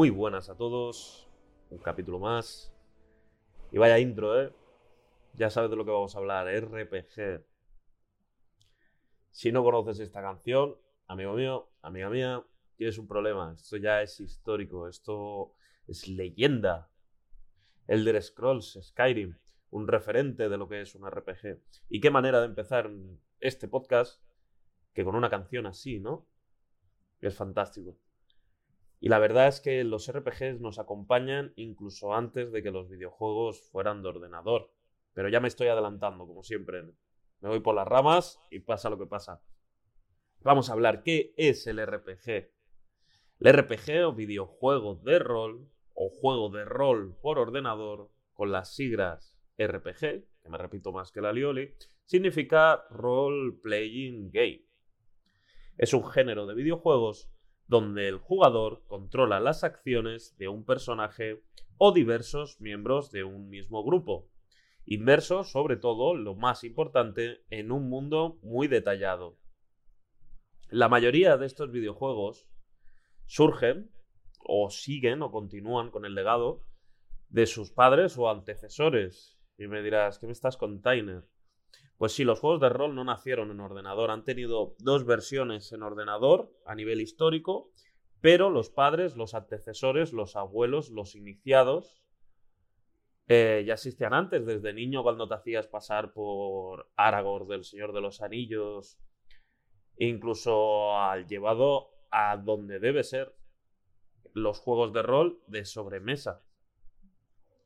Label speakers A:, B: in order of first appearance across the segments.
A: Muy buenas a todos, un capítulo más. Y vaya intro, ¿eh? Ya sabes de lo que vamos a hablar, RPG. Si no conoces esta canción, amigo mío, amiga mía, tienes un problema. Esto ya es histórico, esto es leyenda. Elder Scrolls, Skyrim, un referente de lo que es un RPG. Y qué manera de empezar este podcast que con una canción así, ¿no? Es fantástico. Y la verdad es que los RPGs nos acompañan incluso antes de que los videojuegos fueran de ordenador. Pero ya me estoy adelantando, como siempre. Me voy por las ramas y pasa lo que pasa. Vamos a hablar qué es el RPG. El RPG o videojuego de rol o juego de rol por ordenador con las siglas RPG, que me repito más que la Lioli, significa Role Playing Game. Es un género de videojuegos donde el jugador controla las acciones de un personaje o diversos miembros de un mismo grupo. Inverso, sobre todo, lo más importante, en un mundo muy detallado. La mayoría de estos videojuegos surgen o siguen o continúan con el legado de sus padres o antecesores. Y me dirás, ¿qué me estás container? Pues sí, los juegos de rol no nacieron en ordenador, han tenido dos versiones en ordenador a nivel histórico, pero los padres, los antecesores, los abuelos, los iniciados, eh, ya existían antes, desde niño cuando te hacías pasar por Aragorn del Señor de los Anillos, incluso al llevado a donde debe ser los juegos de rol de sobremesa.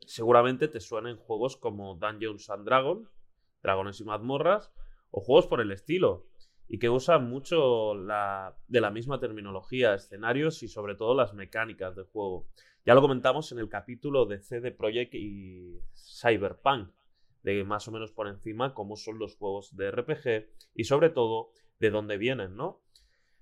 A: Seguramente te suenen juegos como Dungeons and Dragons, dragones y mazmorras, o juegos por el estilo, y que usan mucho la, de la misma terminología, escenarios y sobre todo las mecánicas del juego. Ya lo comentamos en el capítulo de CD Projekt y Cyberpunk, de más o menos por encima cómo son los juegos de RPG y sobre todo de dónde vienen, ¿no?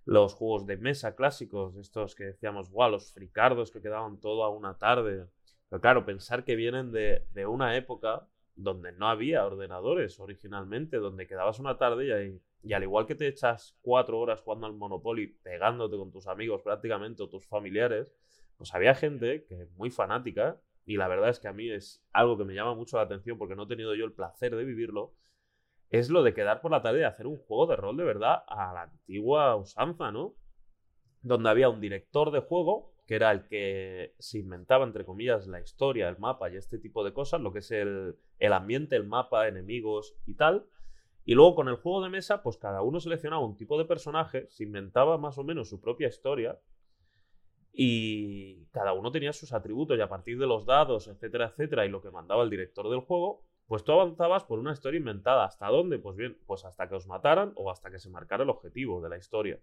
A: Los juegos de mesa clásicos, estos que decíamos, wow, los fricardos que quedaban todo a una tarde. Pero claro, pensar que vienen de, de una época donde no había ordenadores originalmente, donde quedabas una tarde y, y, al igual que te echas cuatro horas jugando al Monopoly, pegándote con tus amigos prácticamente o tus familiares, pues había gente que es muy fanática y la verdad es que a mí es algo que me llama mucho la atención porque no he tenido yo el placer de vivirlo, es lo de quedar por la tarde y hacer un juego de rol de verdad a la antigua usanza, ¿no? Donde había un director de juego que era el que se inventaba, entre comillas, la historia, el mapa y este tipo de cosas, lo que es el, ambiente, el mapa, enemigos y tal. Y luego con el juego de mesa, pues cada uno seleccionaba un tipo de personaje, se inventaba más o menos su propia historia y cada uno tenía sus atributos y a partir de los dados, etcétera, etcétera, y lo que mandaba el director del juego, pues tú avanzabas por una historia inventada. ¿Hasta dónde? Pues bien, pues hasta que os mataran o hasta que se marcara el objetivo de la historia.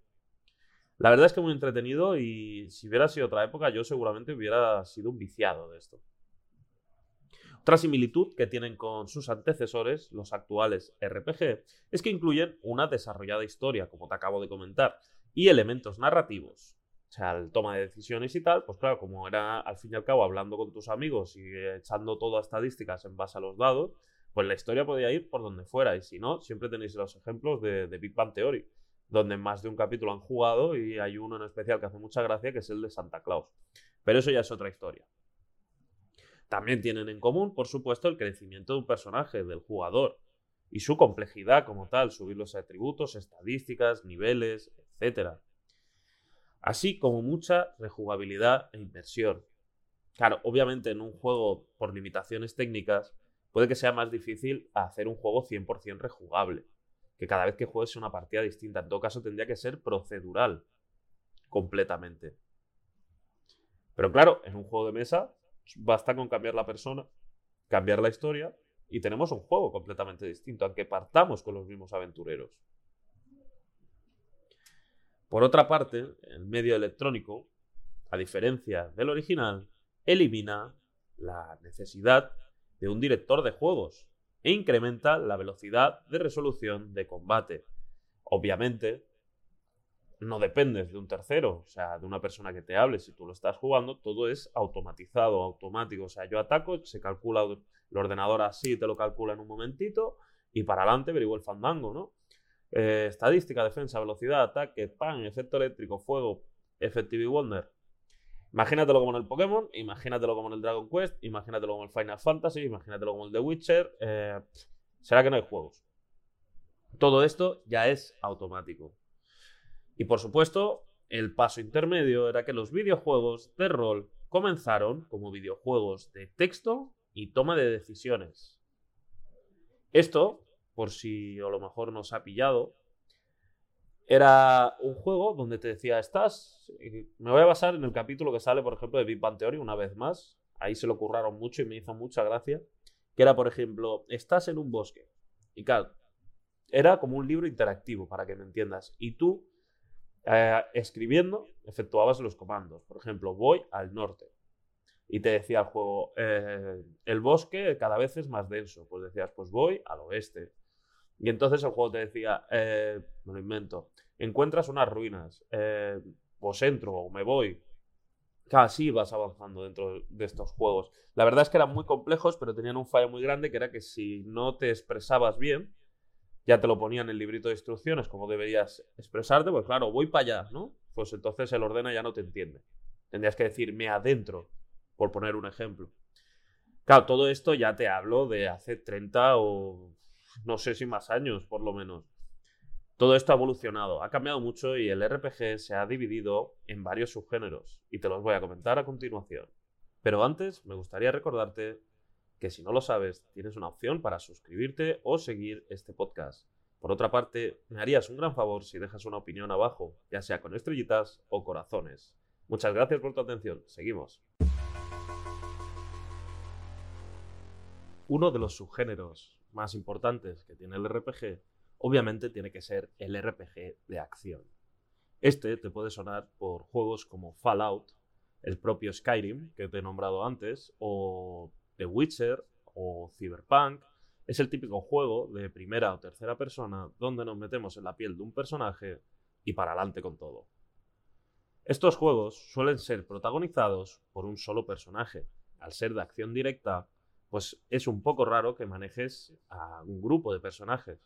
A: La verdad es que muy entretenido y si hubiera sido otra época yo seguramente hubiera sido un viciado de esto. Otra similitud que tienen con sus antecesores, los actuales RPG, es que incluyen una desarrollada historia, como te acabo de comentar, y elementos narrativos. O sea, el toma de decisiones y tal, pues claro, como era al fin y al cabo hablando con tus amigos y echando todo a estadísticas en base a los dados, pues la historia podía ir por donde fuera. Y si no, siempre tenéis los ejemplos de, de Big Bang Theory donde más de un capítulo han jugado y hay uno en especial que hace mucha gracia, que es el de Santa Claus. Pero eso ya es otra historia. También tienen en común, por supuesto, el crecimiento de un personaje, del jugador, y su complejidad como tal, subir los atributos, estadísticas, niveles, etc. Así como mucha rejugabilidad e inversión. Claro, obviamente en un juego por limitaciones técnicas puede que sea más difícil hacer un juego 100% rejugable que cada vez que juegues una partida distinta. En todo caso, tendría que ser procedural completamente. Pero claro, en un juego de mesa basta con cambiar la persona, cambiar la historia y tenemos un juego completamente distinto, aunque partamos con los mismos aventureros. Por otra parte, el medio electrónico, a diferencia del original, elimina la necesidad de un director de juegos e incrementa la velocidad de resolución de combate. Obviamente, no dependes de un tercero, o sea, de una persona que te hable. Si tú lo estás jugando, todo es automatizado, automático. O sea, yo ataco, se calcula el ordenador así, te lo calcula en un momentito y para adelante averiguo el fandango, ¿no? Eh, estadística, defensa, velocidad, ataque, pan, efecto eléctrico, fuego, Effective Wonder. Imagínatelo como en el Pokémon, imagínatelo como en el Dragon Quest, imagínatelo como en el Final Fantasy, imagínatelo como el The Witcher. Eh, será que no hay juegos. Todo esto ya es automático. Y por supuesto, el paso intermedio era que los videojuegos de rol comenzaron como videojuegos de texto y toma de decisiones. Esto, por si a lo mejor nos ha pillado, era un juego donde te decía, estás, me voy a basar en el capítulo que sale, por ejemplo, de Big Bang Theory una vez más, ahí se lo curraron mucho y me hizo mucha gracia, que era, por ejemplo, estás en un bosque. Y claro, era como un libro interactivo, para que me entiendas. Y tú eh, escribiendo, efectuabas los comandos. Por ejemplo, voy al norte. Y te decía el juego, eh, el bosque cada vez es más denso. Pues decías, pues voy al oeste. Y entonces el juego te decía, eh, me lo invento, encuentras unas ruinas, pues entro o me voy. Casi vas avanzando dentro de estos juegos. La verdad es que eran muy complejos, pero tenían un fallo muy grande que era que si no te expresabas bien, ya te lo ponía en el librito de instrucciones, como deberías expresarte, pues claro, voy para allá, ¿no? Pues entonces el ordena ya no te entiende. Tendrías que decir me adentro, por poner un ejemplo. Claro, todo esto ya te hablo de hace 30 o no sé si más años, por lo menos. Todo esto ha evolucionado, ha cambiado mucho y el RPG se ha dividido en varios subgéneros, y te los voy a comentar a continuación. Pero antes, me gustaría recordarte que si no lo sabes, tienes una opción para suscribirte o seguir este podcast. Por otra parte, me harías un gran favor si dejas una opinión abajo, ya sea con estrellitas o corazones. Muchas gracias por tu atención. Seguimos. Uno de los subgéneros más importantes que tiene el RPG, obviamente tiene que ser el RPG de acción. Este te puede sonar por juegos como Fallout, el propio Skyrim, que te he nombrado antes, o The Witcher o Cyberpunk es el típico juego de primera o tercera persona donde nos metemos en la piel de un personaje y para adelante con todo. Estos juegos suelen ser protagonizados por un solo personaje. Al ser de acción directa, pues es un poco raro que manejes a un grupo de personajes.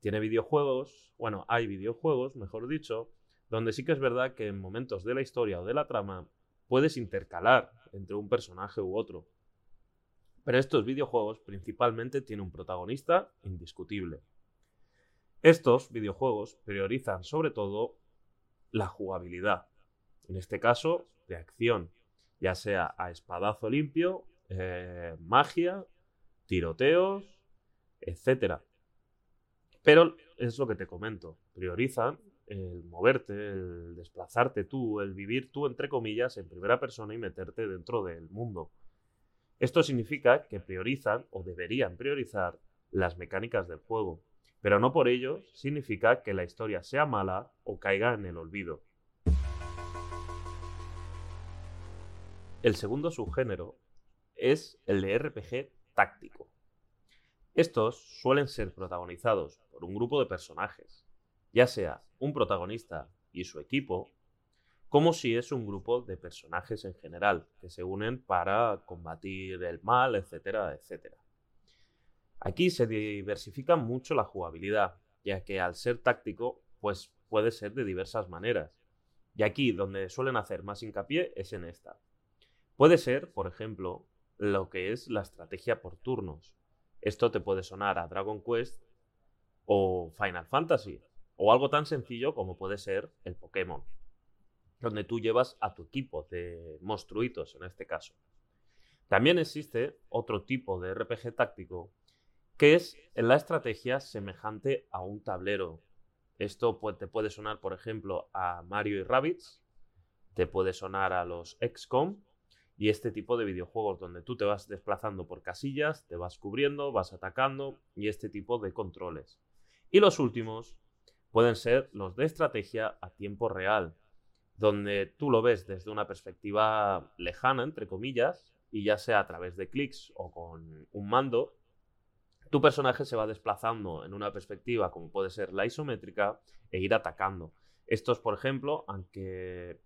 A: Tiene videojuegos, bueno, hay videojuegos, mejor dicho, donde sí que es verdad que en momentos de la historia o de la trama puedes intercalar entre un personaje u otro. Pero estos videojuegos principalmente tienen un protagonista indiscutible. Estos videojuegos priorizan sobre todo la jugabilidad, en este caso de acción, ya sea a espadazo limpio, eh, magia, tiroteos, etc. Pero es lo que te comento, priorizan el moverte, el desplazarte tú, el vivir tú, entre comillas, en primera persona y meterte dentro del mundo. Esto significa que priorizan o deberían priorizar las mecánicas del juego, pero no por ello significa que la historia sea mala o caiga en el olvido. El segundo subgénero es el de RPG táctico. Estos suelen ser protagonizados por un grupo de personajes, ya sea un protagonista y su equipo, como si es un grupo de personajes en general que se unen para combatir el mal, etcétera, etcétera. Aquí se diversifica mucho la jugabilidad, ya que al ser táctico, pues puede ser de diversas maneras. Y aquí donde suelen hacer más hincapié es en esta. Puede ser, por ejemplo, lo que es la estrategia por turnos. Esto te puede sonar a Dragon Quest o Final Fantasy, o algo tan sencillo como puede ser el Pokémon donde tú llevas a tu equipo de monstruitos en este caso. También existe otro tipo de RPG táctico que es la estrategia semejante a un tablero. Esto te puede sonar, por ejemplo, a Mario y Rabbids, te puede sonar a los XCOM y este tipo de videojuegos donde tú te vas desplazando por casillas, te vas cubriendo, vas atacando y este tipo de controles. Y los últimos pueden ser los de estrategia a tiempo real, donde tú lo ves desde una perspectiva lejana, entre comillas, y ya sea a través de clics o con un mando, tu personaje se va desplazando en una perspectiva como puede ser la isométrica e ir atacando. Estos, por ejemplo, aunque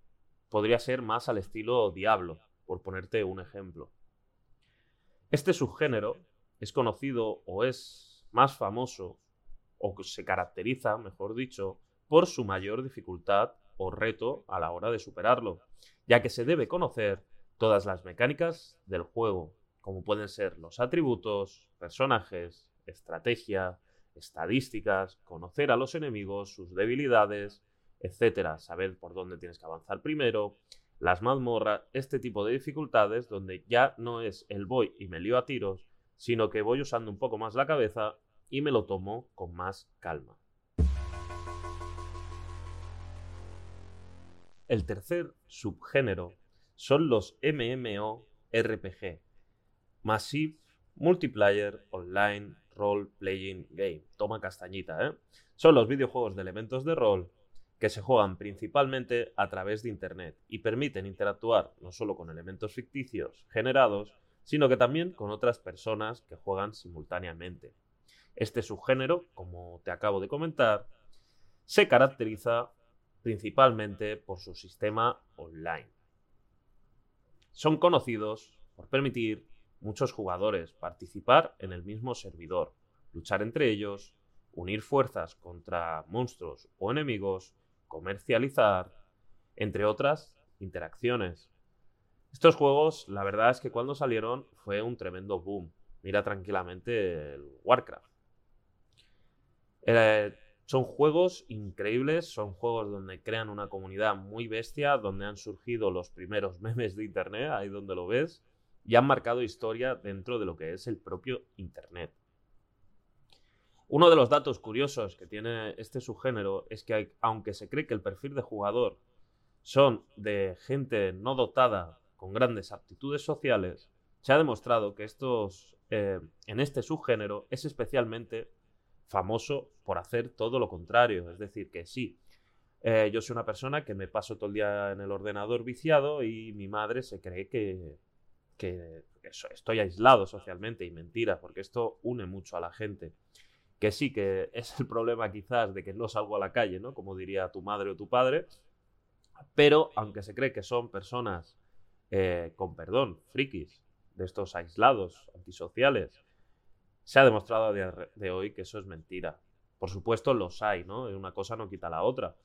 A: podría ser más al estilo Diablo, por ponerte un ejemplo. Este subgénero es conocido o es más famoso, o se caracteriza, mejor dicho, por su mayor dificultad o reto a la hora de superarlo, ya que se debe conocer todas las mecánicas del juego, como pueden ser los atributos, personajes, estrategia, estadísticas, conocer a los enemigos, sus debilidades, etcétera, saber por dónde tienes que avanzar primero, las mazmorras, este tipo de dificultades donde ya no es el voy y me lío a tiros, sino que voy usando un poco más la cabeza y me lo tomo con más calma. El tercer subgénero son los MMORPG, Massive Multiplayer Online Role Playing Game. Toma castañita, ¿eh? Son los videojuegos de elementos de rol que se juegan principalmente a través de Internet y permiten interactuar no solo con elementos ficticios generados, sino que también con otras personas que juegan simultáneamente. Este subgénero, como te acabo de comentar, se caracteriza principalmente por su sistema online. Son conocidos por permitir muchos jugadores participar en el mismo servidor, luchar entre ellos, unir fuerzas contra monstruos o enemigos comercializar, entre otras interacciones. Estos juegos, la verdad es que cuando salieron fue un tremendo boom. Mira tranquilamente el Warcraft. Eh, son juegos increíbles, son juegos donde crean una comunidad muy bestia, donde han surgido los primeros memes de Internet, ahí donde lo ves, y han marcado historia dentro de lo que es el propio Internet. Uno de los datos curiosos que tiene este subgénero es que aunque se cree que el perfil de jugador son de gente no dotada con grandes aptitudes sociales, se ha demostrado que estos eh, en este subgénero es especialmente famoso por hacer todo lo contrario. Es decir, que sí, eh, yo soy una persona que me paso todo el día en el ordenador viciado y mi madre se cree que, que estoy aislado socialmente y mentira, porque esto une mucho a la gente que sí que es el problema quizás de que no salgo a la calle, ¿no? Como diría tu madre o tu padre, pero aunque se cree que son personas, eh, con perdón, frikis, de estos aislados, antisociales, se ha demostrado de hoy que eso es mentira. Por supuesto los hay, ¿no? Una cosa no quita la otra,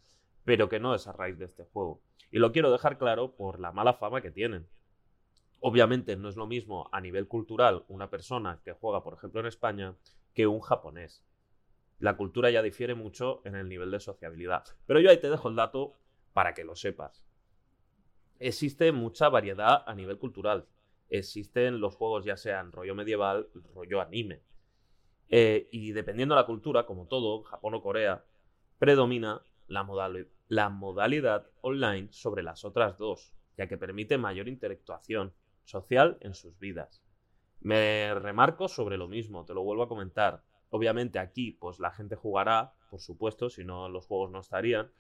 A: pero que no es a raíz de este juego. Y lo quiero dejar claro por la mala fama que tienen. Obviamente no es lo mismo a nivel cultural una persona que juega, por ejemplo, en España, que un japonés. La cultura ya difiere mucho en el nivel de sociabilidad. Pero yo ahí te dejo el dato para que lo sepas. Existe mucha variedad a nivel cultural. Existen los juegos ya sean rollo medieval, rollo anime. Eh, y dependiendo de la cultura, como todo, Japón o Corea, predomina la, modalidad online sobre las otras dos, ya que permite mayor interactuación social en sus vidas. Me remarco sobre lo mismo, te lo vuelvo a comentar. Obviamente aquí, pues la gente jugará, por supuesto, si no los juegos no estarían,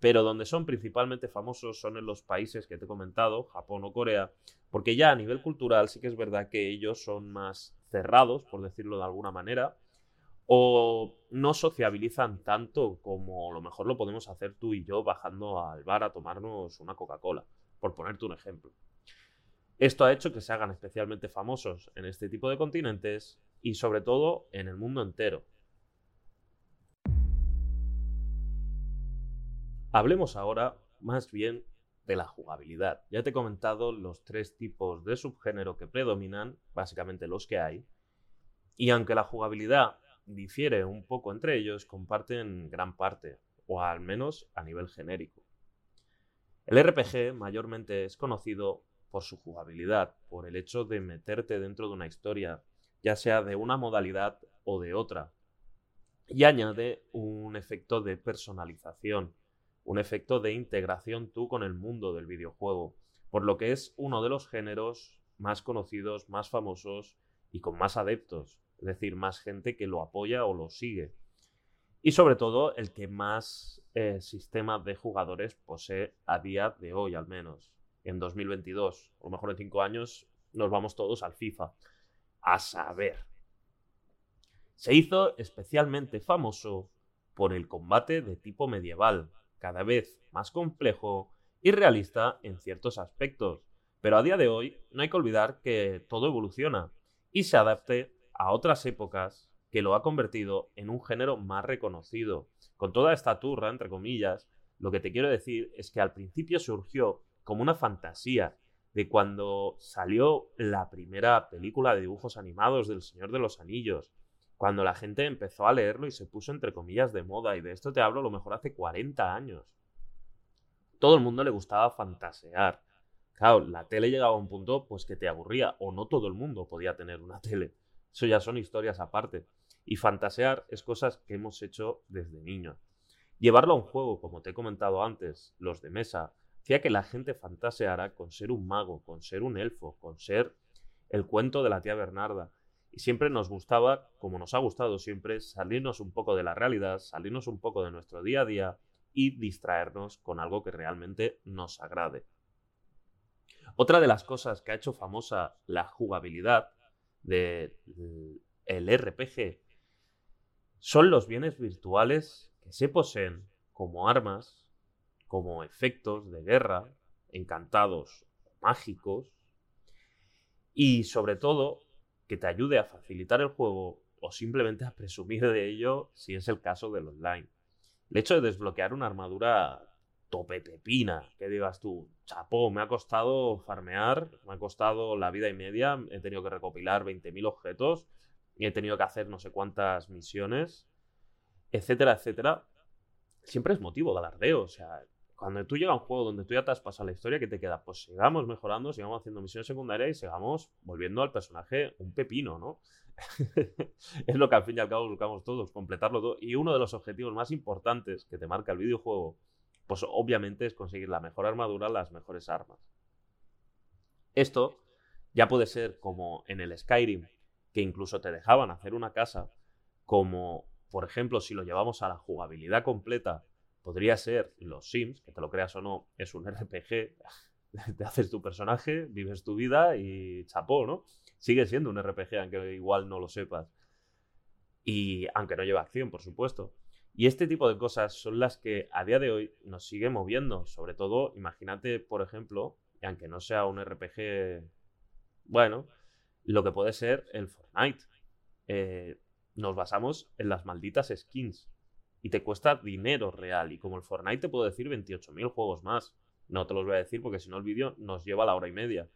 A: pero donde son principalmente famosos son en los países que te he comentado, Japón o Corea, porque ya a nivel cultural sí que es verdad que ellos son más cerrados, por decirlo de alguna manera, o no sociabilizan tanto como a lo mejor lo podemos hacer tú y yo bajando al bar a tomarnos una Coca-Cola, por ponerte un ejemplo. Esto ha hecho que se hagan especialmente famosos en este tipo de continentes y sobre todo en el mundo entero. Hablemos ahora más bien de la jugabilidad. Ya te he comentado los tres tipos de subgénero que predominan, básicamente los que hay, y aunque la jugabilidad difiere un poco entre ellos, comparten gran parte, o al menos a nivel genérico. El RPG mayormente es conocido por su jugabilidad, por el hecho de meterte dentro de una historia, ya sea de una modalidad o de otra. Y añade un efecto de personalización, un efecto de integración tú con el mundo del videojuego, por lo que es uno de los géneros más conocidos, más famosos y con más adeptos, es decir, más gente que lo apoya o lo sigue. Y sobre todo el que más eh, sistemas de jugadores posee a día de hoy al menos, en 2022. A lo mejor en cinco años nos vamos todos al FIFA. A saber. Se hizo especialmente famoso por el combate de tipo medieval, cada vez más complejo y realista en ciertos aspectos. Pero a día de hoy no hay que olvidar que todo evoluciona y se adapte a otras épocas que lo ha convertido en un género más reconocido. Con toda esta turra, entre comillas, lo que te quiero decir es que al principio surgió como una fantasía de cuando salió la primera película de dibujos animados del Señor de los Anillos, cuando la gente empezó a leerlo y se puso entre comillas de moda, y de esto te hablo a lo mejor hace 40 años. Todo el mundo le gustaba fantasear. Claro, la tele llegaba a un punto pues que te aburría, o no todo el mundo podía tener una tele. Eso ya son historias aparte. Y fantasear es cosas que hemos hecho desde niños. Llevarlo a un juego, como te he comentado antes, los de mesa, hacía que la gente fantaseara con ser un mago, con ser un elfo, con ser el cuento de la tía Bernarda. Y siempre nos gustaba, como nos ha gustado siempre, salirnos un poco de la realidad, salirnos un poco de nuestro día a día y distraernos con algo que realmente nos agrade. Otra de las cosas que ha hecho famosa la jugabilidad del RPG son los bienes virtuales que se poseen como armas, como efectos de guerra, encantados, mágicos, y sobre todo que te ayude a facilitar el juego o simplemente a presumir de ello si es el caso del online. El hecho de desbloquear una armadura tope pepina, que digas tú, chapó, me ha costado farmear, me ha costado la vida y media, he tenido que recopilar 20.000 objetos y he tenido que hacer no sé cuántas misiones, etcétera, etcétera, siempre es motivo de alardeo. O sea, cuando tú llegas a un juego donde tú ya te has pasado la historia, ¿qué te queda? Pues sigamos mejorando, sigamos haciendo misiones secundarias y sigamos volviendo al personaje un pepino, ¿no? es lo que al fin y al cabo buscamos todos, completarlo todo. Y uno de los objetivos más importantes que te marca el videojuego, pues obviamente es conseguir la mejor armadura, las mejores armas. Esto ya puede ser como en el Skyrim, que incluso te dejaban hacer una casa, como por ejemplo si lo llevamos a la jugabilidad completa, podría ser los Sims, que te lo creas o no, es un RPG, te haces tu personaje, vives tu vida y chapó, ¿no? Sigue siendo un RPG, aunque igual no lo sepas. Y aunque no lleva acción, por supuesto. Y este tipo de cosas son las que a día de hoy nos sigue moviendo. Sobre todo, imagínate, por ejemplo, y aunque no sea un RPG, bueno, lo que puede ser el Fortnite. Eh, nos basamos en las malditas skins. Y te cuesta dinero real. Y como el Fortnite te puedo decir 28.000 juegos más. No te los voy a decir porque si no el vídeo nos lleva a la hora y media.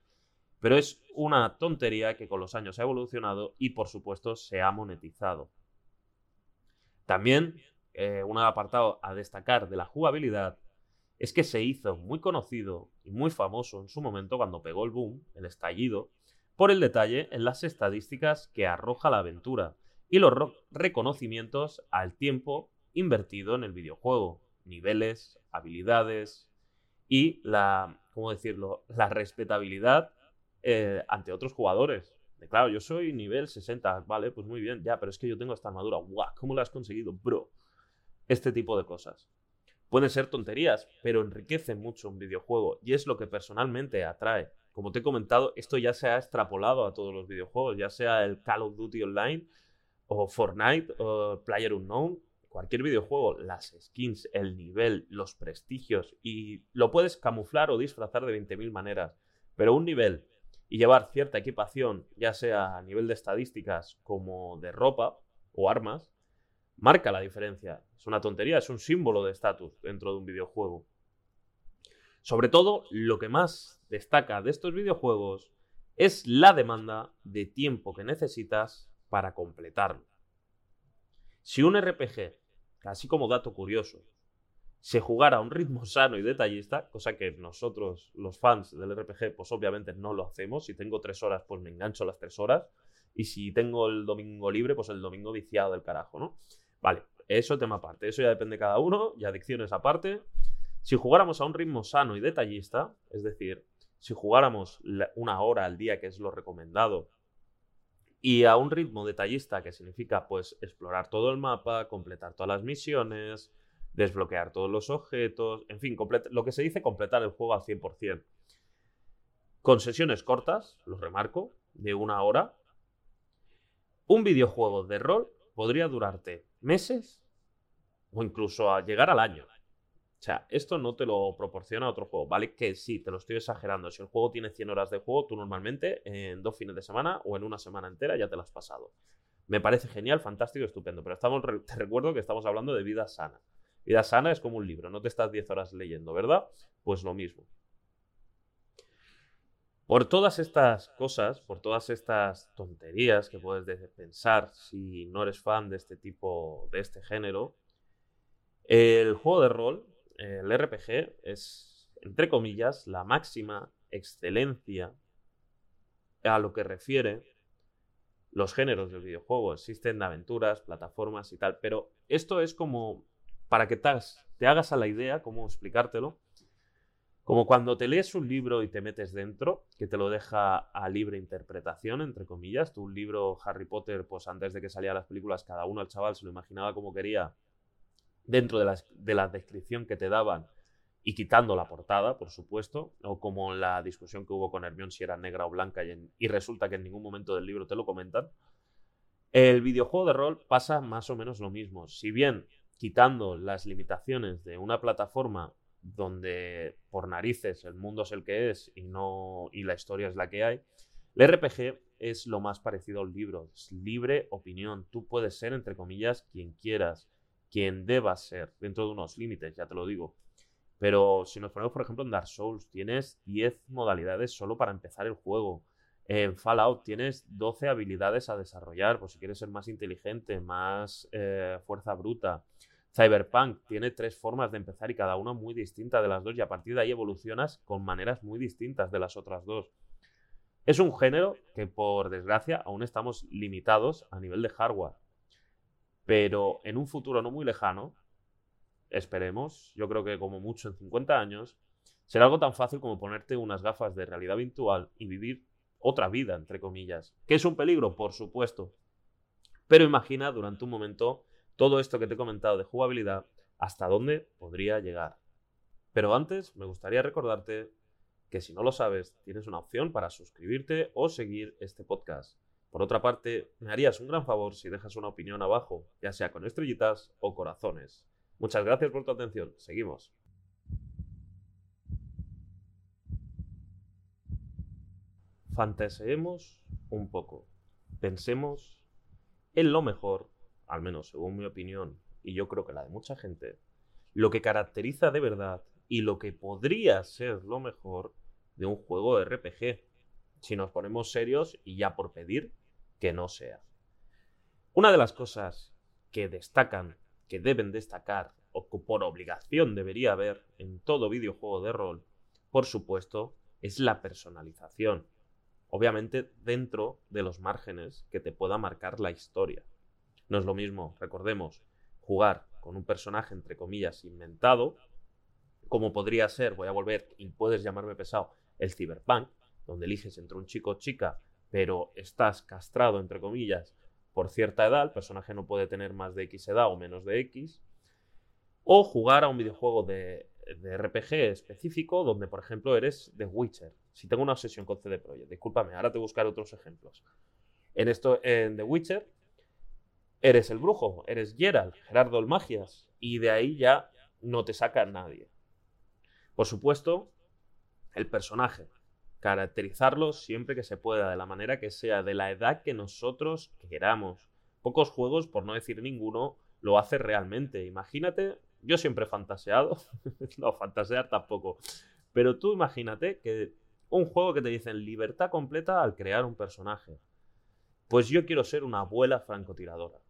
A: Pero es una tontería que con los años ha evolucionado y por supuesto se ha monetizado. También eh, un apartado a destacar de la jugabilidad es que se hizo muy conocido y muy famoso en su momento cuando pegó el boom, el estallido, por el detalle en las estadísticas que arroja la aventura y los reconocimientos al tiempo invertido en el videojuego, niveles, habilidades y la, ¿cómo decirlo?, la respetabilidad eh, ante otros jugadores. Claro, yo soy nivel 60, vale, pues muy bien, ya, pero es que yo tengo esta armadura, guau, ¿cómo la has conseguido, bro? Este tipo de cosas. Pueden ser tonterías, pero enriquecen mucho un videojuego y es lo que personalmente atrae. Como te he comentado, esto ya se ha extrapolado a todos los videojuegos, ya sea el Call of Duty Online o Fortnite o Player Unknown, cualquier videojuego, las skins, el nivel, los prestigios y lo puedes camuflar o disfrazar de 20.000 maneras, pero un nivel y llevar cierta equipación, ya sea a nivel de estadísticas como de ropa o armas, marca la diferencia. Es una tontería, es un símbolo de estatus dentro de un videojuego. Sobre todo, lo que más destaca de estos videojuegos es la demanda de tiempo que necesitas para completarlo. Si un RPG, así como dato curioso, se jugara a un ritmo sano y detallista, cosa que nosotros, los fans del RPG, pues obviamente no lo hacemos. Si tengo tres horas, pues me engancho las tres horas. Y si tengo el domingo libre, pues el domingo viciado del carajo, ¿no? Vale, eso tema aparte. Eso ya depende de cada uno y adicciones aparte. Si jugáramos a un ritmo sano y detallista, es decir, si jugáramos una hora al día, que es lo recomendado, y a un ritmo detallista, que significa pues explorar todo el mapa, completar todas las misiones, desbloquear todos los objetos, en fin, lo que se dice completar el juego al 100%. Con sesiones cortas, lo remarco, de una hora, un videojuego de rol podría durarte meses o incluso a llegar al año. O sea, esto no te lo proporciona otro juego, ¿vale? Que sí, te lo estoy exagerando. Si el juego tiene 100 horas de juego, tú normalmente en dos fines de semana o en una semana entera ya te lo has pasado. Me parece genial, fantástico, estupendo. Pero estamos, te recuerdo que estamos hablando de vida sana. Vida sana es como un libro, no te estás 10 horas leyendo, ¿verdad? Pues lo mismo. Por todas estas cosas, por todas estas tonterías que puedes pensar si no eres fan de este tipo, de este género, el juego de rol el RPG es, entre comillas, la máxima excelencia a lo que refiere los géneros del videojuego. Existen aventuras, plataformas y tal, pero esto es como para que te hagas a la idea, cómo explicártelo. Como cuando te lees un libro y te metes dentro, que te lo deja a libre interpretación, entre comillas. Tu libro Harry Potter, pues antes de que salieran las películas, cada uno, el chaval, se lo imaginaba como quería dentro de la, descripción que te daban y quitando la portada, por supuesto, o como la discusión que hubo con Hermione si era negra o blanca y, resulta que en ningún momento del libro te lo comentan. El videojuego de rol pasa más o menos lo mismo. Si bien quitando las limitaciones de una plataforma donde por narices el mundo es el que es y no y la historia es la que hay, el RPG es lo más parecido al libro, es libre opinión. Tú puedes ser entre comillas quien quieras quien deba ser, dentro de unos límites, ya te lo digo. Pero si nos ponemos, por ejemplo, en Dark Souls, tienes 10 modalidades solo para empezar el juego. En Fallout tienes 12 habilidades a desarrollar, por si quieres ser más inteligente, más eh, fuerza bruta. Cyberpunk tiene tres formas de empezar y cada una muy distinta de las dos y a partir de ahí evolucionas con maneras muy distintas de las otras dos. Es un género que por desgracia aún estamos limitados a nivel de hardware. Pero en un futuro no muy lejano, esperemos, yo creo que como mucho en 50 años, será algo tan fácil como ponerte unas gafas de realidad virtual y vivir otra vida, entre comillas. ¿Que es un peligro? Por supuesto. Pero imagina durante un momento todo esto que te he comentado de jugabilidad, hasta dónde podría llegar. Pero antes me gustaría recordarte que si no lo sabes, tienes una opción para suscribirte o seguir este podcast. Por otra parte, me harías un gran favor si dejas una opinión abajo, ya sea con estrellitas o corazones. Muchas gracias por tu atención. Seguimos. Fantaseemos un poco. Pensemos en lo mejor, al menos según mi opinión, y yo creo que la de mucha gente, lo que caracteriza de verdad y lo que podría ser lo mejor de un juego de RPG. Si nos ponemos serios y ya por pedir, que no sea. Una de las cosas que destacan, que deben destacar, o que por obligación debería haber en todo videojuego de rol, por supuesto, es la personalización. Obviamente dentro de los márgenes que te pueda marcar la historia. No es lo mismo, recordemos, jugar con un personaje entre comillas inventado, como podría ser, voy a volver y puedes llamarme pesado, el Cyberpunk, donde eliges entre un chico o chica pero estás castrado, entre comillas, por cierta edad, el personaje no puede tener más de X edad o menos de X, o jugar a un videojuego de, RPG específico donde, por ejemplo, eres The Witcher. Si tengo una obsesión con CD Projekt, discúlpame, ahora te buscaré otros ejemplos. En esto, en The Witcher, eres el brujo, eres Geralt, Gerardo el Magias, y de ahí ya no te saca nadie. Por supuesto, el personaje caracterizarlo siempre que se pueda, de la manera que sea, de la edad que nosotros queramos. Pocos juegos, por no decir ninguno, lo hace realmente. Imagínate, yo siempre he fantaseado, no, fantasear tampoco, pero tú imagínate que un juego que te dicen libertad completa al crear un personaje. Pues yo quiero ser una abuela francotiradora.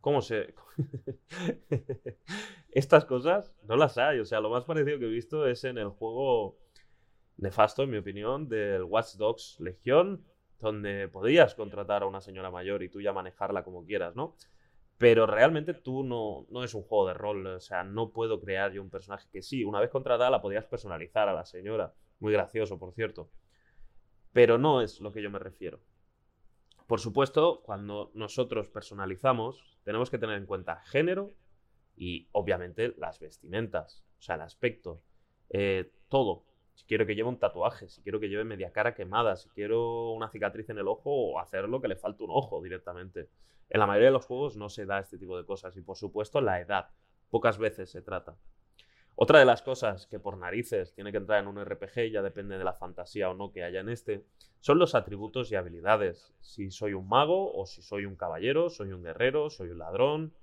A: ¿Cómo se...? Estas cosas no las hay. O sea, lo más parecido que he visto es en el juego nefasto, en mi opinión, del Watch Dogs Legión, donde podrías contratar a una señora mayor y tú ya manejarla como quieras, ¿no? Pero realmente tú no, no es un juego de rol, o sea, no puedo crear yo un personaje que sí, una vez contratada la podías personalizar a la señora, muy gracioso, por cierto, pero no es lo que yo me refiero. Por supuesto, cuando nosotros personalizamos, tenemos que tener en cuenta género y obviamente las vestimentas, o sea, el aspecto, eh, todo. Si quiero que lleve un tatuaje, si quiero que lleve media cara quemada, si quiero una cicatriz en el ojo o hacerlo que le falte un ojo directamente. En la mayoría de los juegos no se da este tipo de cosas y por supuesto la edad. Pocas veces se trata. Otra de las cosas que por narices tiene que entrar en un RPG, ya depende de la fantasía o no que haya en este, son los atributos y habilidades. Si soy un mago o si soy un caballero, soy un guerrero, soy un ladrón.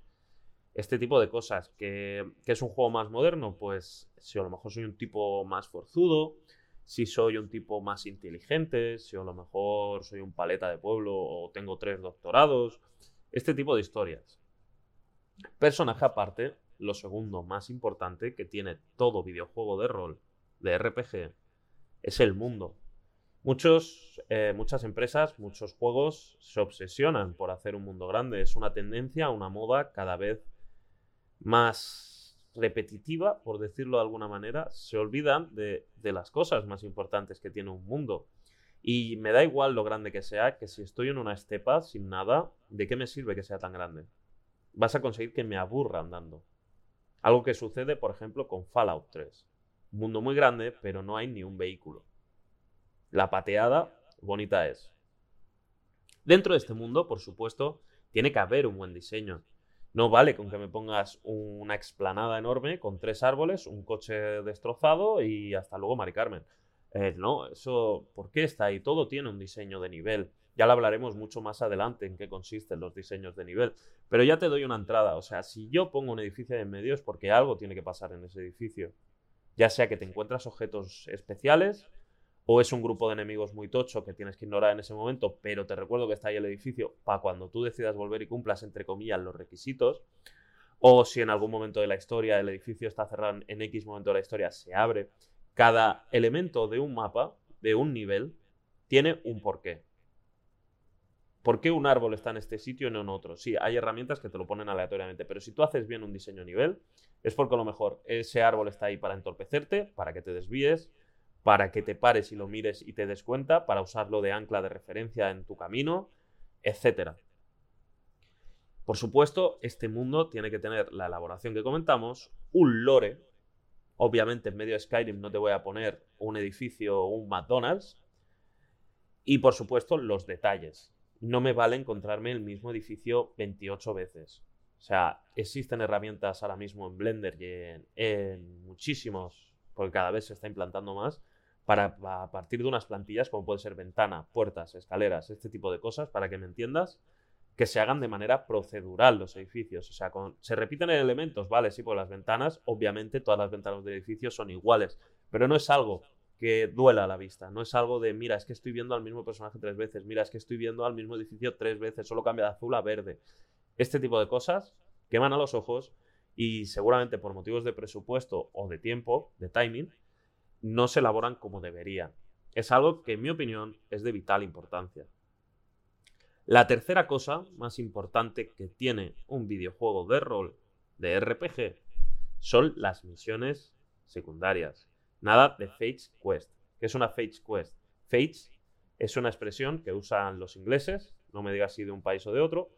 A: Este tipo de cosas. ¿Que, es un juego más moderno? Pues si a lo mejor soy un tipo más forzudo, si soy un tipo más inteligente, si a lo mejor soy un paleta de pueblo o tengo tres doctorados. Este tipo de historias. Personaje aparte, lo segundo más importante que tiene todo videojuego de rol, de RPG, es el mundo. Muchos, eh, muchas empresas, muchos juegos se obsesionan por hacer un mundo grande. Es una tendencia, una moda cada vez más repetitiva, por decirlo de alguna manera. Se olvidan de, las cosas más importantes que tiene un mundo. Y me da igual lo grande que sea, que si estoy en una estepa sin nada, ¿de qué me sirve que sea tan grande? Vas a conseguir que me aburra andando. Algo que sucede, por ejemplo, con Fallout 3. Un mundo muy grande, pero no hay ni un vehículo. La pateada, bonita es. Dentro de este mundo, por supuesto, tiene que haber un buen diseño. No vale con que me pongas una explanada enorme con tres árboles, un coche destrozado y hasta luego, Mari Carmen. Eh, no, eso, ¿por qué está ahí? Todo tiene un diseño de nivel. Ya lo hablaremos mucho más adelante en qué consisten los diseños de nivel. Pero ya te doy una entrada. O sea, si yo pongo un edificio en medio es porque algo tiene que pasar en ese edificio. Ya sea que te encuentras objetos especiales o es un grupo de enemigos muy tocho que tienes que ignorar en ese momento, pero te recuerdo que está ahí el edificio para cuando tú decidas volver y cumplas, entre comillas, los requisitos. O si en algún momento de la historia el edificio está cerrado en X momento de la historia, se abre. Cada elemento de un mapa, de un nivel, tiene un porqué. ¿Por qué un árbol está en este sitio y no en otro? Sí, hay herramientas que te lo ponen aleatoriamente, pero si tú haces bien un diseño nivel, es porque a lo mejor ese árbol está ahí para entorpecerte, para que te desvíes, para que te pares y lo mires y te des cuenta, para usarlo de ancla de referencia en tu camino, etc. Por supuesto, este mundo tiene que tener la elaboración que comentamos, un lore. Obviamente en medio de Skyrim no te voy a poner un edificio o un McDonald's. Y por supuesto los detalles no me vale encontrarme el mismo edificio 28 veces. O sea, existen herramientas ahora mismo en Blender y en, muchísimos, porque cada vez se está implantando más, para a partir de unas plantillas como puede ser ventana, puertas, escaleras, este tipo de cosas, para que me entiendas, que se hagan de manera procedural los edificios. O sea, se repiten elementos, vale, sí, por las ventanas, obviamente todas las ventanas del edificio son iguales, pero no es algo que duela a la vista. No es algo de, mira, es que estoy viendo al mismo personaje tres veces, mira, es que estoy viendo al mismo edificio tres veces, solo cambia de azul a verde. Este tipo de cosas queman a los ojos y seguramente por motivos de presupuesto o de tiempo, de timing, no se elaboran como deberían. Es algo que en mi opinión es de vital importancia. La tercera cosa más importante que tiene un videojuego de rol de RPG son las misiones secundarias. Nada de Fates Quest. ¿Qué es una Fates Quest? Fates es una expresión que usan los ingleses, no me digas si de un país o de otro,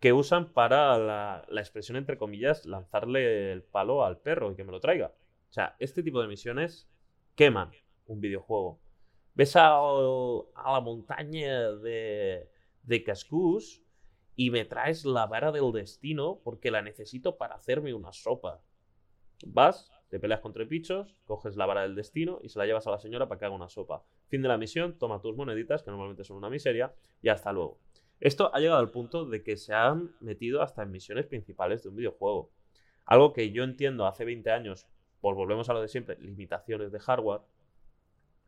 A: que usan para la, expresión, entre comillas, lanzarle el palo al perro y que me lo traiga. O sea, este tipo de misiones queman un videojuego. Ves a, la montaña de, de Cascus y me traes la vara del destino porque la necesito para hacerme una sopa. Vas, te peleas contra pichos, coges la vara del destino y se la llevas a la señora para que haga una sopa. Fin de la misión, toma tus moneditas, que normalmente son una miseria, y hasta luego. Esto ha llegado al punto de que se han metido hasta en misiones principales de un videojuego. Algo que yo entiendo hace 20 años, por volvemos a lo de siempre, limitaciones de hardware,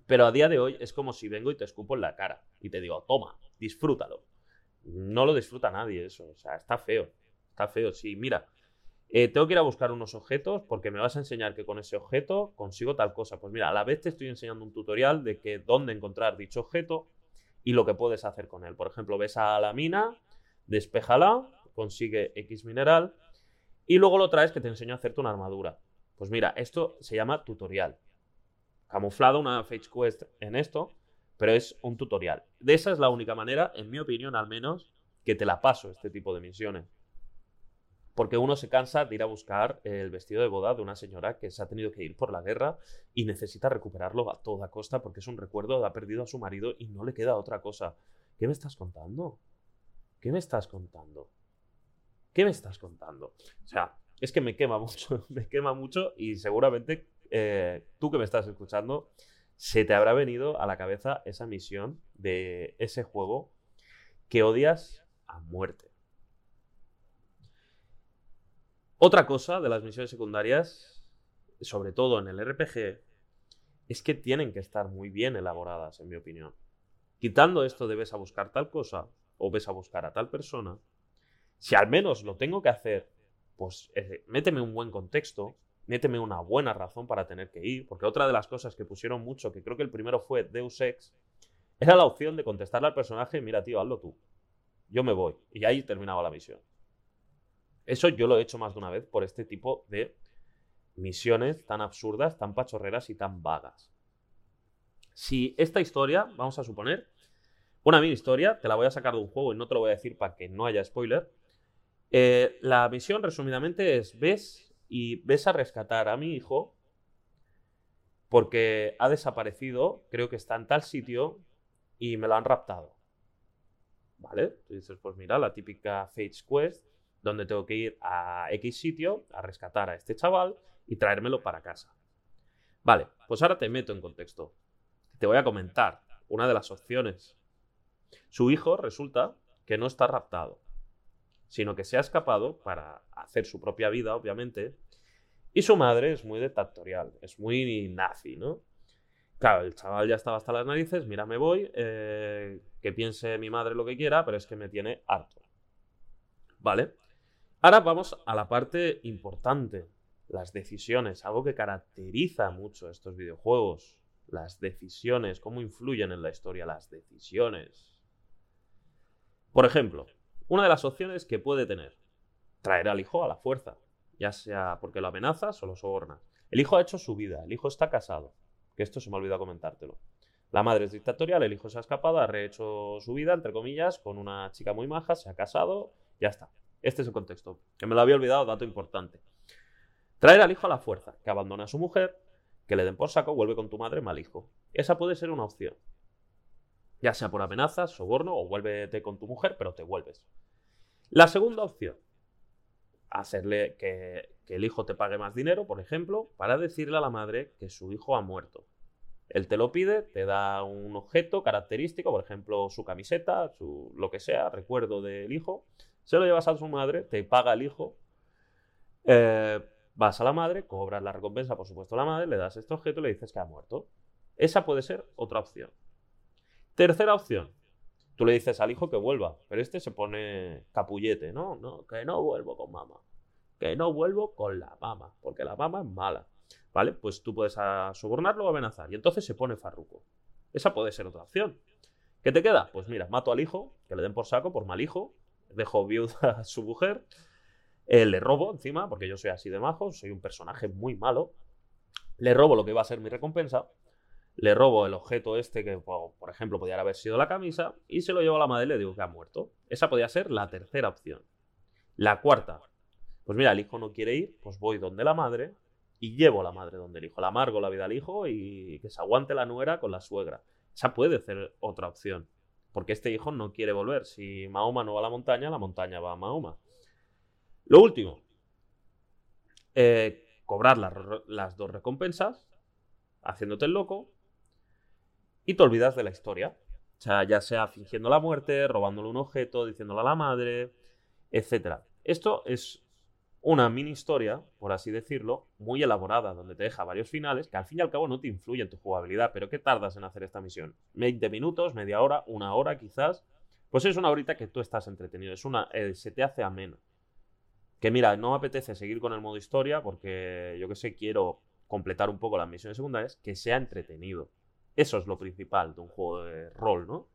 A: pero a día de hoy es como si vengo y te escupo en la cara y te digo, toma, disfrútalo. No lo disfruta nadie eso, o sea, está feo, está feo. Sí, mira, eh, tengo que ir a buscar unos objetos porque me vas a enseñar que con ese objeto consigo tal cosa. Pues mira, a la vez te estoy enseñando un tutorial de que dónde encontrar dicho objeto y lo que puedes hacer con él. Por ejemplo, ves a la mina, despéjala, consigue X mineral y luego lo traes que te enseño a hacerte una armadura. Pues mira, esto se llama tutorial. Camuflado una Fate Quest en esto, pero es un tutorial. De esa es la única manera, en mi opinión al menos, que te la paso este tipo de misiones. Porque uno se cansa de ir a buscar el vestido de boda de una señora que se ha tenido que ir por la guerra y necesita recuperarlo a toda costa porque es un recuerdo de ha perdido a su marido y no le queda otra cosa. ¿Qué me estás contando? ¿Qué me estás contando? ¿Qué me estás contando? O sea, es que me quema mucho, me quema mucho y seguramente eh, tú que me estás escuchando, se te habrá venido a la cabeza esa misión de ese juego que odias a muerte. Otra cosa de las misiones secundarias, sobre todo en el RPG, es que tienen que estar muy bien elaboradas, en mi opinión. Quitando esto de ves a buscar tal cosa o ves a buscar a tal persona, si al menos lo tengo que hacer, pues méteme un buen contexto, méteme una buena razón para tener que ir, porque otra de las cosas que pusieron mucho, que creo que el primero fue Deus Ex, era la opción de contestarle al personaje, mira tío, hazlo tú, yo me voy, y ahí terminaba la misión. Eso yo lo he hecho más de una vez por este tipo de misiones tan absurdas, tan pachorreras y tan vagas. Si esta historia, vamos a suponer, una mini historia, te la voy a sacar de un juego y no te lo voy a decir para que no haya spoiler. Eh, la misión, resumidamente, es ves y ves a rescatar a mi hijo porque ha desaparecido, creo que está en tal sitio y me lo han raptado. ¿Vale? Tú dices, pues mira, la típica Fates Quest donde tengo que ir a X sitio a rescatar a este chaval y traérmelo para casa. Vale, pues ahora te meto en contexto. Te voy a comentar una de las opciones. Su hijo resulta que no está raptado, sino que se ha escapado para hacer su propia vida, obviamente, y su madre es muy dictatorial, es muy nazi, ¿no? Claro, el chaval ya estaba hasta las narices, mira, me voy, eh, que piense mi madre lo que quiera, pero es que me tiene harto. ¿Vale? Ahora vamos a la parte importante, las decisiones, algo que caracteriza mucho estos videojuegos. Las decisiones, cómo influyen en la historia las decisiones. Por ejemplo, una de las opciones que puede tener, traer al hijo a la fuerza, ya sea porque lo amenazas o lo sobornas. El hijo ha hecho su vida, el hijo está casado, que esto se me ha olvidado comentártelo. La madre es dictatorial, el hijo se ha escapado, ha rehecho su vida, entre comillas, con una chica muy maja, se ha casado, ya está. Este es el contexto, que me lo había olvidado, dato importante. Traer al hijo a la fuerza, que abandone a su mujer, que le den por saco, vuelve con tu madre mal hijo. Esa puede ser una opción. Ya sea por amenazas, soborno o vuélvete con tu mujer, pero te vuelves. La segunda opción, hacerle que, el hijo te pague más dinero, por ejemplo, para decirle a la madre que su hijo ha muerto. Él te lo pide, te da un objeto característico, por ejemplo, su camiseta, su, lo que sea, recuerdo del hijo, se lo llevas a su madre, te paga el hijo, eh, vas a la madre, cobras la recompensa, por supuesto, a la madre, le das este objeto y le dices que ha muerto. Esa puede ser otra opción. Tercera opción. Tú le dices al hijo que vuelva, pero este se pone capullete, ¿no? No, que no vuelvo con mamá. Que no vuelvo con la mamá, porque la mamá es mala. ¿Vale? Pues tú puedes sobornarlo o amenazar. Y entonces se pone farruco. Esa puede ser otra opción. ¿Qué te queda? Pues mira, mato al hijo, que le den por saco, por mal hijo, dejo viuda a su mujer, eh, le robo encima, porque yo soy así de majo, soy un personaje muy malo, le robo lo que iba a ser mi recompensa, le robo el objeto este que, por ejemplo, podría haber sido la camisa, y se lo llevo a la madre y le digo que ha muerto. Esa podría ser la tercera opción. La cuarta, pues mira, el hijo no quiere ir, pues voy donde la madre y llevo a la madre donde el hijo. La amargo la vida al hijo y que se aguante la nuera con la suegra. Esa puede ser otra opción. Porque este hijo no quiere volver. Si Mahoma no va a la montaña, la montaña va a Mahoma. Lo último, eh, cobrar las, dos recompensas, haciéndote el loco, y te olvidas de la historia. O sea, ya sea fingiendo la muerte, robándole un objeto, diciéndole a la madre, etc. Esto es una mini historia, por así decirlo, muy elaborada, donde te deja varios finales que al fin y al cabo no te influyen en tu jugabilidad, pero ¿qué tardas en hacer esta misión? ¿20 minutos, media hora, una hora quizás? Pues es una horita que tú estás entretenido, es una, eh, se te hace ameno. Que mira, no me apetece seguir con el modo historia porque yo que sé, quiero completar un poco las misiones secundarias, que sea entretenido. Eso es lo principal de un juego de rol, ¿no?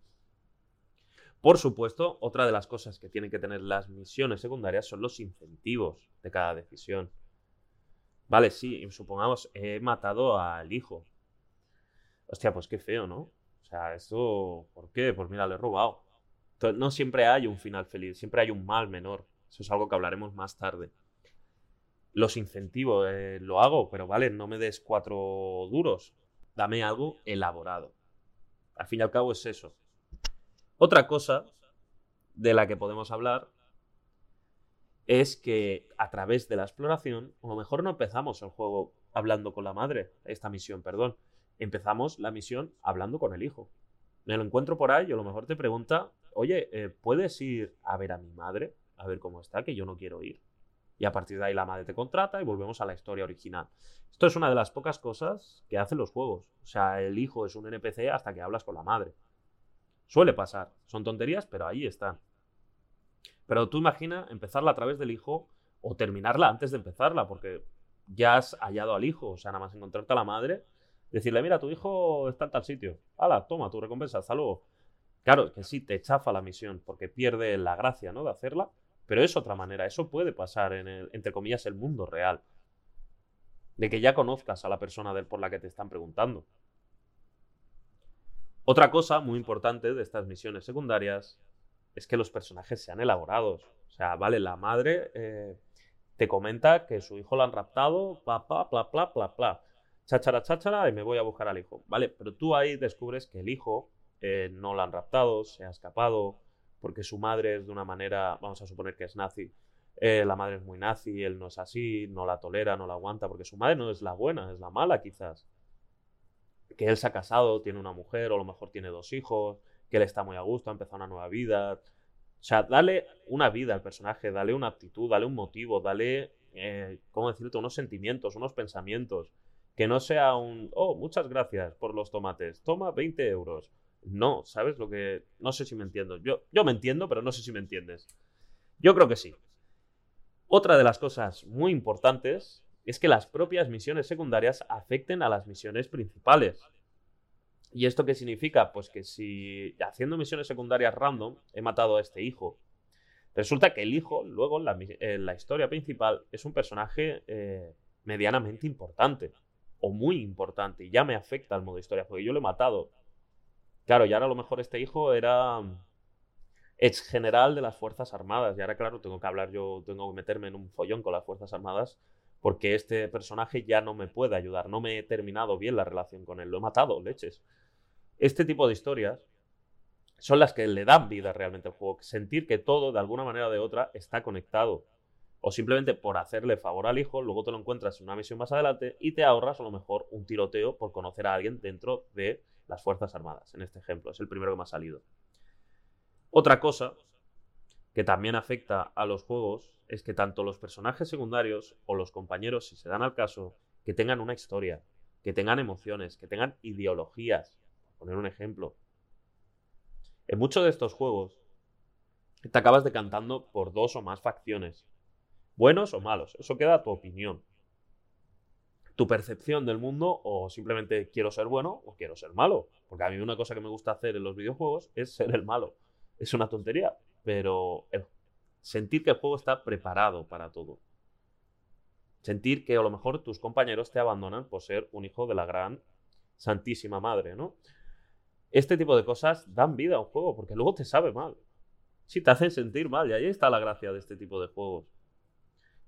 A: Por supuesto, otra de las cosas que tienen que tener las misiones secundarias son los incentivos de cada decisión. Vale, sí, supongamos, he matado al hijo. Hostia, pues qué feo, ¿no? O sea, esto, ¿por qué? Pues mira, le he robado. Entonces, no siempre hay un final feliz, siempre hay un mal menor. Eso es algo que hablaremos más tarde. Los incentivos, eh, lo hago, pero vale, no me des cuatro duros. Dame algo elaborado. Al fin y al cabo es eso. Otra cosa de la que podemos hablar es que a través de la exploración, a lo mejor no empezamos el juego hablando con la madre, esta misión, perdón. Empezamos la misión hablando con el hijo. Me lo encuentro por ahí y a lo mejor te pregunta, oye, eh, ¿puedes ir a ver a mi madre? A ver cómo está, que yo no quiero ir. Y a partir de ahí la madre te contrata y volvemos a la historia original. Esto es una de las pocas cosas que hacen los juegos. O sea, el hijo es un NPC hasta que hablas con la madre. Suele pasar. Son tonterías, pero ahí están. Pero tú imagina empezarla a través del hijo o terminarla antes de empezarla, porque ya has hallado al hijo. O sea, nada más encontrarte a la madre, decirle, mira, tu hijo está en tal sitio. Hala, toma tu recompensa, hasta luego. Claro, que sí, te chafa la misión, porque pierde la gracia, ¿no? De hacerla. Pero es otra manera. Eso puede pasar en el, entre comillas, el mundo real. De que ya conozcas a la persona por la que te están preguntando. Otra cosa muy importante de estas misiones secundarias es que los personajes sean elaborados. O sea, vale, la madre eh, te comenta que su hijo lo han raptado, pa, pa, pla, pla, pla, pla. Cháchara, cháchara, y me voy a buscar al hijo. Vale, pero tú ahí descubres que el hijo eh, no lo han raptado, se ha escapado, porque su madre es de una manera, vamos a suponer que es nazi. Eh, la madre es muy nazi, él no es así, no la tolera, no la aguanta, porque su madre no es la buena, es la mala quizás que él se ha casado, tiene una mujer, o a lo mejor tiene dos hijos, que él está muy a gusto, ha empezado una nueva vida. O sea, dale una vida al personaje, dale una actitud, dale un motivo, dale, eh, ¿cómo decirte?, unos sentimientos, unos pensamientos. Que no sea un, oh, muchas gracias por los tomates, toma 20 euros. No, ¿sabes lo que...? No sé si me entiendo. Yo, yo me entiendo, pero no sé si me entiendes. Yo creo que sí. Otra de las cosas muy importantes es que las propias misiones secundarias afecten a las misiones principales. ¿Y esto qué significa? Pues que si haciendo misiones secundarias random he matado a este hijo, resulta que el hijo, luego en la, historia principal, es un personaje eh, medianamente importante o muy importante y ya me afecta al modo historia porque yo lo he matado. Claro, y ahora a lo mejor este hijo era ex general de las Fuerzas Armadas y ahora claro, tengo que hablar yo, tengo que meterme en un follón con las Fuerzas Armadas porque este personaje ya no me puede ayudar, no me he terminado bien la relación con él, lo he matado, leches. Este tipo de historias son las que le dan vida realmente al juego, sentir que todo de alguna manera o de otra está conectado. O simplemente por hacerle favor al hijo, luego te lo encuentras en una misión más adelante y te ahorras a lo mejor un tiroteo por conocer a alguien dentro de las Fuerzas Armadas, en este ejemplo, es el primero que me ha salido. Otra cosa que también afecta a los juegos es que tanto los personajes secundarios o los compañeros, si se dan al caso, que tengan una historia, que tengan emociones, que tengan ideologías. Por poner un ejemplo. En muchos de estos juegos te acabas decantando por dos o más facciones, buenos o malos. Eso queda a tu opinión. Tu percepción del mundo o simplemente quiero ser bueno o quiero ser malo. Porque a mí una cosa que me gusta hacer en los videojuegos es ser el malo. Es una tontería, pero sentir que el juego está preparado para todo. Sentir que a lo mejor tus compañeros te abandonan por ser un hijo de la gran Santísima Madre, ¿no? Este tipo de cosas dan vida a un juego porque luego te sabe mal. Sí, te hacen sentir mal y ahí está la gracia de este tipo de juegos.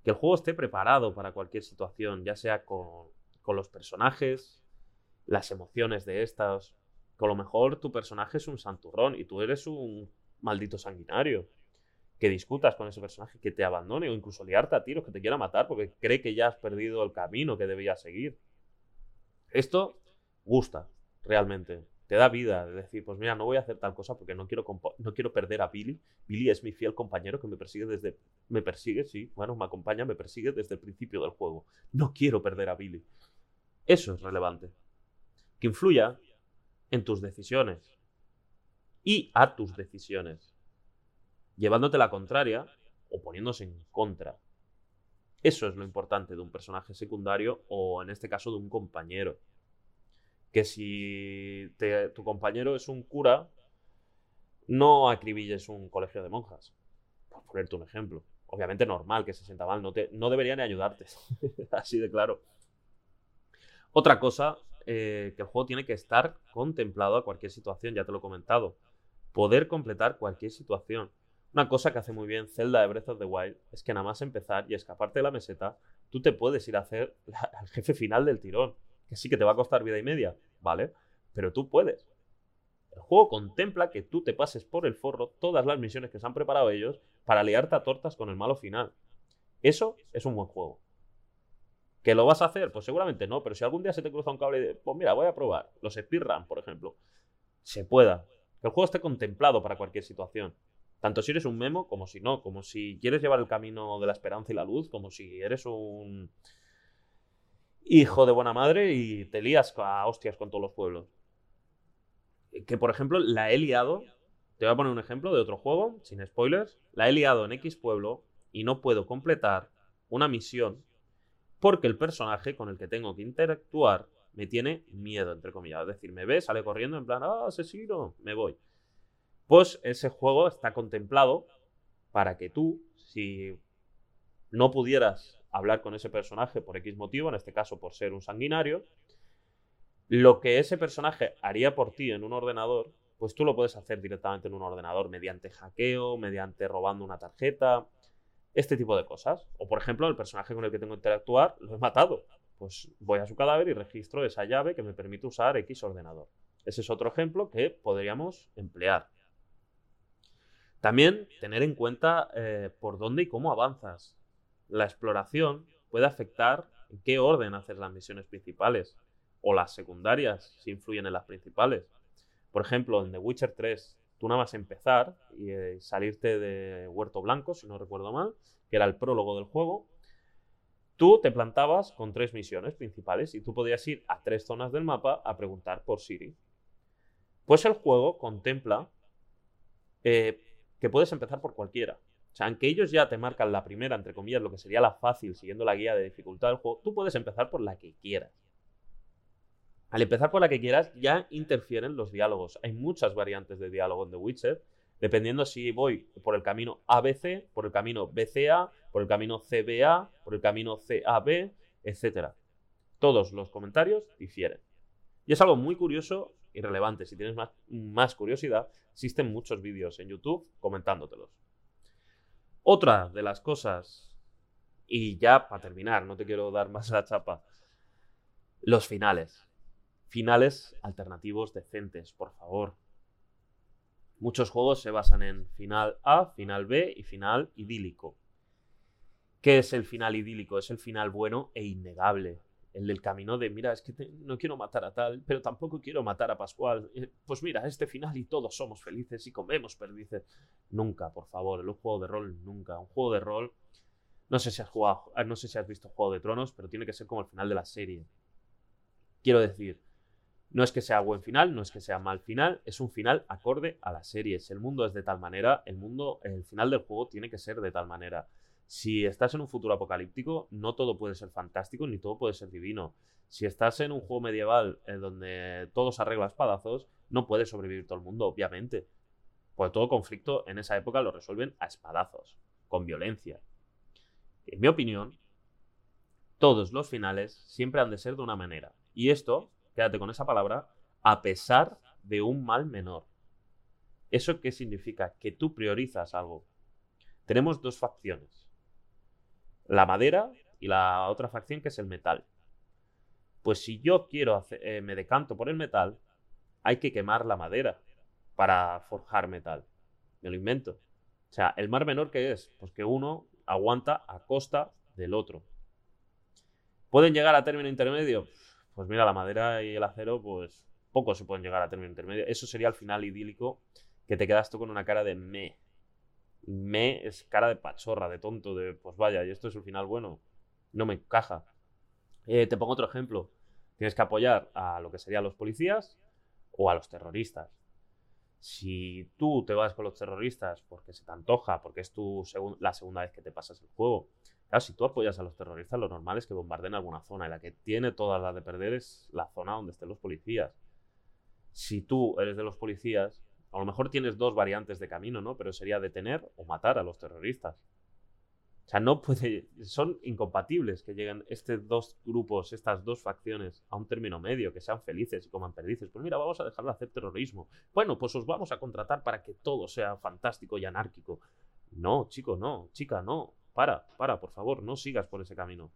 A: Que el juego esté preparado para cualquier situación, ya sea con, con los personajes, las emociones de estas. A lo mejor tu personaje es un santurrón y tú eres un maldito sanguinario que discutas con ese personaje, que te abandone o incluso liarte a tiros, que te quiera matar porque cree que ya has perdido el camino que debías seguir. Esto gusta, realmente. Te da vida de decir, pues mira, no voy a hacer tal cosa porque no quiero, no quiero perder a Billy. Billy es mi fiel compañero que me persigue desde... Me persigue, sí, bueno, me acompaña, me persigue desde el principio del juego. No quiero perder a Billy. Eso es relevante. Que influya en tus decisiones. Y a tus decisiones llevándote la contraria o poniéndose en contra. Eso es lo importante de un personaje secundario o en este caso de un compañero. Que si tu compañero es un cura, No acribilles un colegio de monjas, por ponerte un ejemplo. Obviamente normal que se sienta mal, no, te, no debería ni ayudarte, así de claro. Otra cosa, eh, que el juego tiene que estar contemplado a cualquier situación, ya te lo he comentado. Poder completar cualquier situación. Una cosa que hace muy bien Zelda de Breath of the Wild es que nada más empezar y escaparte de la meseta, tú te puedes ir a hacer al jefe final del tirón. Que sí que te va a costar vida y media, ¿vale? Pero tú puedes. El juego contempla que tú te pases por el forro todas las misiones que se han preparado ellos para liarte a tortas con el malo final. Eso es un buen juego. ¿Que lo vas a hacer? Pues seguramente no, pero si algún día se te cruza un cable de, pues mira, voy a probar, los speedrun, por ejemplo, se pueda. Que el juego esté contemplado para cualquier situación. Tanto si eres un memo como si no, como si quieres llevar el camino de la esperanza y la luz, como si eres un hijo de buena madre y te lías a hostias con todos los pueblos que por ejemplo la he liado, te voy a poner un ejemplo de otro juego, sin spoilers, la he liado en X pueblo y no puedo completar una misión porque el personaje con el que tengo que interactuar me tiene miedo, entre comillas. Es decir, me ve, sale corriendo en plan, ah, asesino, me voy. Pues ese juego está contemplado para que tú, si no pudieras hablar con ese personaje por X motivo, en este caso por ser un sanguinario, lo que ese personaje haría por ti en un ordenador, pues tú lo puedes hacer directamente en un ordenador mediante hackeo, mediante robando una tarjeta, este tipo de cosas. O por ejemplo, el personaje con el que tengo que interactuar lo he matado. Pues voy a su cadáver y registro esa llave que me permite usar X ordenador. Ese es otro ejemplo que podríamos emplear. También tener en cuenta eh, por dónde y cómo avanzas. La exploración puede afectar en qué orden haces las misiones principales o las secundarias si influyen en las principales. Por ejemplo, en The Witcher 3, tú nada más empezar y eh, salirte de Huerto Blanco, si no recuerdo mal, que era el prólogo del juego, tú te plantabas con tres misiones principales y tú podías ir a tres zonas del mapa a preguntar por Siri. Pues el juego contempla eh, que puedes empezar por cualquiera. O sea, aunque ellos ya te marcan la primera, entre comillas, lo que sería la fácil, siguiendo la guía de dificultad del juego, tú puedes empezar por la que quieras. Al empezar por la que quieras, ya interfieren los diálogos. Hay muchas variantes de diálogo en The Witcher, dependiendo si voy por el camino ABC, por el camino BCA, por el camino CBA, por el camino CAB, etc. Todos los comentarios difieren. Y es algo muy curioso y relevante. Si tienes más, más curiosidad, existen muchos vídeos en YouTube comentándotelos. Otra de las cosas, y ya para terminar, no te quiero dar más la chapa, los finales finales alternativos decentes, por favor. Muchos juegos se basan en final A, final B y final idílico. ¿Qué es el final idílico? Es el final bueno e innegable. El del camino de, mira, es que no quiero matar a tal, pero tampoco quiero matar a Pascual. Eh, pues mira, este final y todos somos felices y comemos perdices. Nunca, por favor, un juego de rol, nunca. Un juego de rol, no sé si has jugado, no sé si has visto Juego de Tronos, pero tiene que ser como el final de la serie. Quiero decir, no es que sea buen final, no es que sea mal final, es un final acorde a la serie. Si el mundo es de tal manera, el mundo, el final del juego tiene que ser de tal manera. Si estás en un futuro apocalíptico, no todo puede ser fantástico ni todo puede ser divino. Si estás en un juego medieval en donde todo se arregla a espadazos, no puede sobrevivir todo el mundo, obviamente. Porque todo conflicto en esa época lo resuelven a espadazos, con violencia. En mi opinión, todos los finales siempre han de ser de una manera. Y esto quédate con esa palabra, a pesar de un mal menor. ¿Eso qué significa? Que tú priorizas algo. Tenemos dos facciones. La madera y la otra facción que es el metal. Pues si yo quiero hacer, eh, me decanto por el metal, hay que quemar la madera para forjar metal. Me lo invento. O sea, el mar menor que es, pues que uno aguanta a costa del otro. ¿Pueden llegar a término intermedio? Pues mira, la madera y el acero, pues poco se pueden llegar a término intermedio. Eso sería el final idílico que te quedas tú con una cara de me. Me es cara de pachorra, de tonto, de pues vaya, y esto es el final bueno. No me encaja. Eh, te pongo otro ejemplo. Tienes que apoyar a lo que serían los policías o a los terroristas. Si tú te vas con los terroristas porque se te antoja, porque es tu la segunda vez que te pasas el juego, Claro, si tú apoyas a los terroristas, lo normal es que bombarden alguna zona y la que tiene todas las de perder es la zona donde estén los policías. Si tú eres de los policías, A lo mejor tienes dos variantes de camino, ¿no? Pero sería detener o matar a los terroristas. O sea, no puede. Son incompatibles que lleguen estos dos grupos, estas dos facciones, a un término medio, que sean felices y coman perdices. Pues mira, vamos a dejar de hacer terrorismo. Bueno, pues os vamos a contratar para que todo sea fantástico y anárquico. No, chico, no, chica, no. Para, para, por favor, no sigas por ese camino.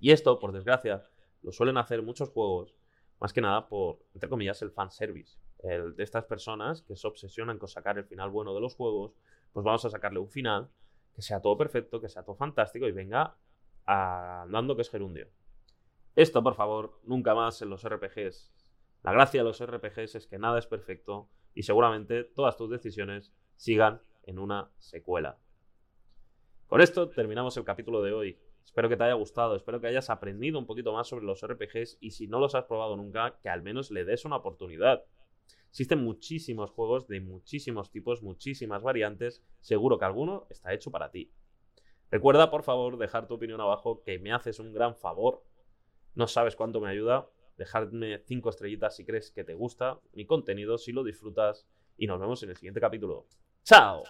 A: Y esto, por desgracia, lo suelen hacer muchos juegos, más que nada por, entre comillas, el fanservice. De estas personas que se obsesionan con sacar el final bueno de los juegos, pues vamos a sacarle un final que sea todo perfecto, que sea todo fantástico y venga andando que es gerundio. Esto, por favor, nunca más en los RPGs. La gracia de los RPGs es que nada es perfecto y seguramente todas tus decisiones sigan en una secuela. Con esto terminamos el capítulo de hoy. Espero que te haya gustado, espero que hayas aprendido un poquito más sobre los RPGs y si no los has probado nunca, que al menos le des una oportunidad. Existen muchísimos juegos de muchísimos tipos, muchísimas variantes. Seguro que alguno está hecho para ti. Recuerda, por favor, dejar tu opinión abajo, que me haces un gran favor. No sabes cuánto me ayuda. Dejadme 5 estrellitas si crees que te gusta mi contenido, si lo disfrutas. Y nos vemos en el siguiente capítulo. ¡Chao!